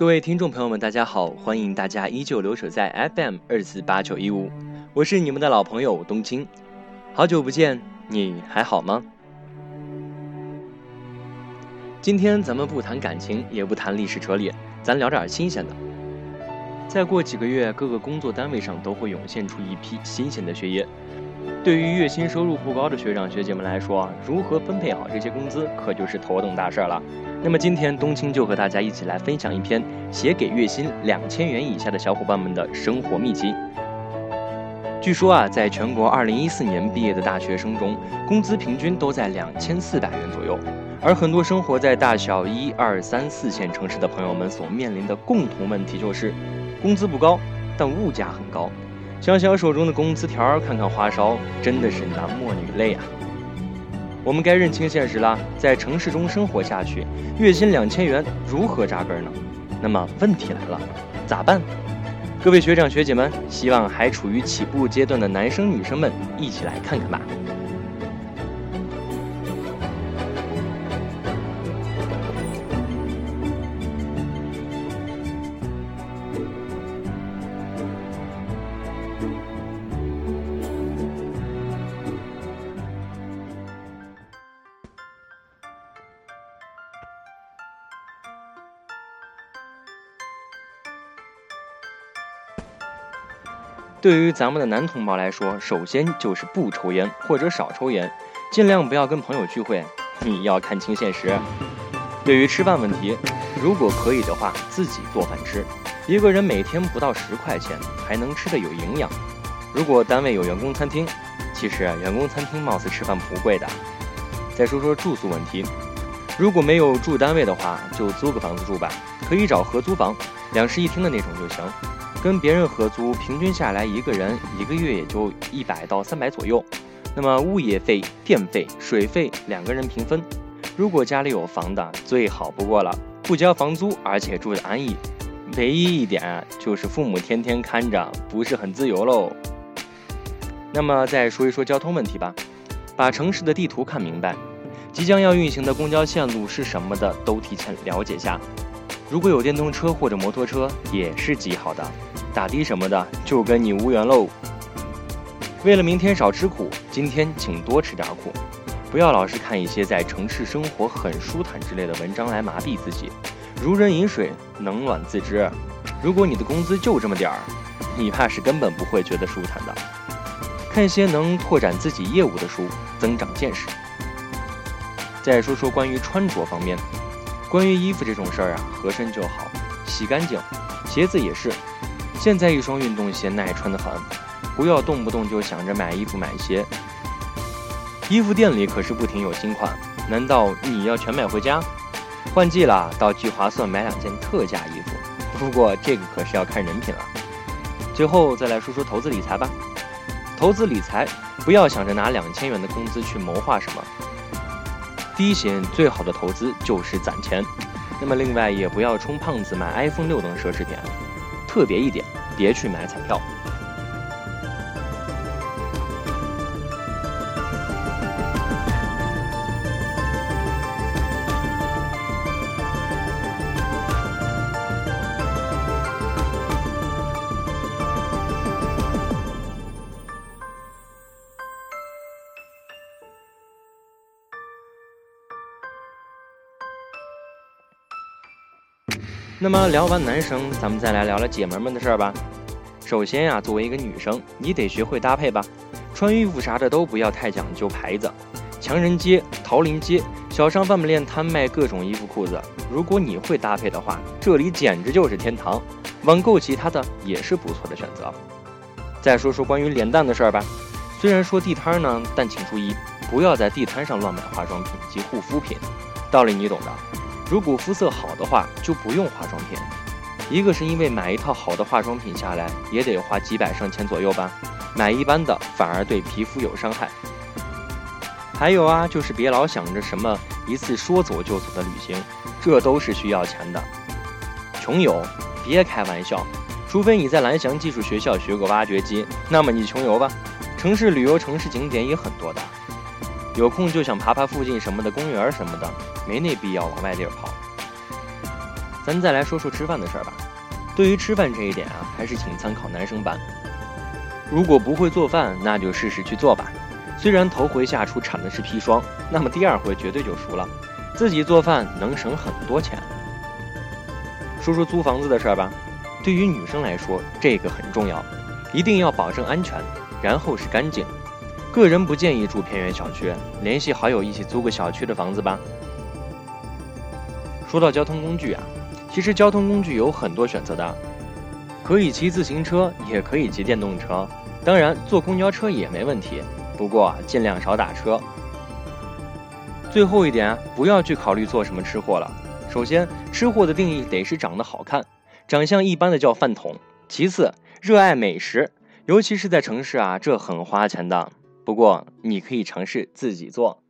各位听众朋友们，大家好，欢迎大家依旧留守在 FM 二四八九一五，我是你们的老朋友冬青，好久不见，你还好吗？今天咱们不谈感情，也不谈历史哲理，咱聊点新鲜的。再过几个月，各个工作单位上都会涌现出一批新鲜的血液。对于月薪收入不高的学长学姐们来说，如何分配好这些工资，可就是头等大事了。那么今天冬青就和大家一起来分享一篇写给月薪两千元以下的小伙伴们的生活秘籍。据说啊，在全国二零一四年毕业的大学生中，工资平均都在两千四百元左右。而很多生活在大小一二三四线城市的朋友们所面临的共同问题就是，工资不高，但物价很高。想想手中的工资条，看看花烧，真的是男莫女泪啊！我们该认清现实啦，在城市中生活下去，月薪两千元如何扎根呢？那么问题来了，咋办？各位学长学姐们，希望还处于起步阶段的男生女生们一起来看看吧。对于咱们的男同胞来说，首先就是不抽烟或者少抽烟，尽量不要跟朋友聚会。你要看清现实。对于吃饭问题，如果可以的话，自己做饭吃，一个人每天不到十块钱，还能吃得有营养。如果单位有员工餐厅，其实员工餐厅貌似吃饭不贵的。再说说住宿问题，如果没有住单位的话，就租个房子住吧，可以找合租房，两室一厅的那种就行。跟别人合租，平均下来一个人一个月也就一百到三百左右。那么物业费、电费、水费两个人平分。如果家里有房的，最好不过了，不交房租，而且住得安逸。唯一一点啊就是父母天天看着，不是很自由喽。那么再说一说交通问题吧，把城市的地图看明白，即将要运行的公交线路是什么的都提前了解下。如果有电动车或者摩托车，也是极好的。打的什么的就跟你无缘喽。为了明天少吃苦，今天请多吃点苦，不要老是看一些在城市生活很舒坦之类的文章来麻痹自己。如人饮水，冷暖自知。如果你的工资就这么点儿，你怕是根本不会觉得舒坦的。看些能拓展自己业务的书，增长见识。再说说关于穿着方面，关于衣服这种事儿啊，合身就好，洗干净。鞋子也是。现在一双运动鞋耐穿的很，不要动不动就想着买衣服买鞋。衣服店里可是不停有新款，难道你要全买回家？换季了，到聚划算买两件特价衣服。不过这个可是要看人品了。最后再来说说投资理财吧。投资理财，不要想着拿两千元的工资去谋划什么。低薪最好的投资就是攒钱。那么另外也不要充胖子买 iPhone 六等奢侈品。特别一点，别去买彩票。那么聊完男生，咱们再来聊聊姐们们的事儿吧。首先呀、作为一个女生，你得学会搭配吧，穿衣服啥的都不要太讲究牌子。强人街、桃林街、小商贩们练摊卖各种衣服裤子，如果你会搭配的话，这里简直就是天堂。网购其他的也是不错的选择。再说说关于脸蛋的事儿吧，虽然说地摊呢，但请注意，不要在地摊上乱买化妆品及护肤品。道理你懂的。如果肤色好的话，就不用化妆品。一个是因为买一套好的化妆品下来也得花几百上千左右吧，买一般的反而对皮肤有伤害。还有啊，就是别老想着什么一次说走就走的旅行，这都是需要钱的。穷游，别开玩笑，除非你在蓝翔技术学校学过挖掘机，那么你穷游吧。城市旅游、城市景点也很多的，有空就想爬爬附近什么的公园什么的，没那必要往外地儿跑。咱再来说说吃饭的事儿吧。对于吃饭这一点啊，还是请参考男生班。如果不会做饭，那就试试去做吧。虽然头回下厨产的是砒霜，那么第二回绝对就熟了。自己做饭能省很多钱。说说租房子的事儿吧。对于女生来说，这个很重要，一定要保证安全。然后是干净，个人不建议住偏远小区，联系好友一起租个小区的房子吧。说到交通工具啊，其实交通工具有很多选择的，可以骑自行车，也可以骑电动车，当然坐公交车也没问题，不过尽量少打车。最后一点，不要去考虑做什么吃货了。首先，吃货的定义得是长得好看，长相一般的叫饭桶。其次，热爱美食。尤其是在城市啊，这很花钱的。不过你可以尝试自己做。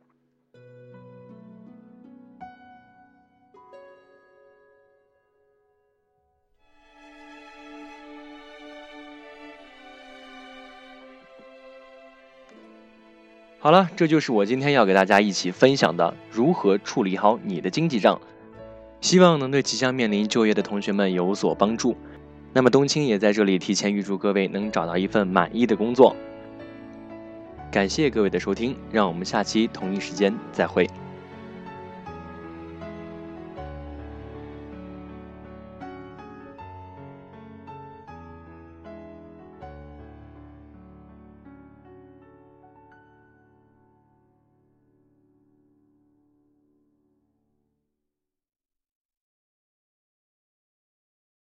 好了，这就是我今天要给大家一起分享的如何处理好你的经济账，希望能对即将面临就业的同学们有所帮助。那么冬青也在这里提前预祝各位能找到一份满意的工作。感谢各位的收听，让我们下期同一时间再会。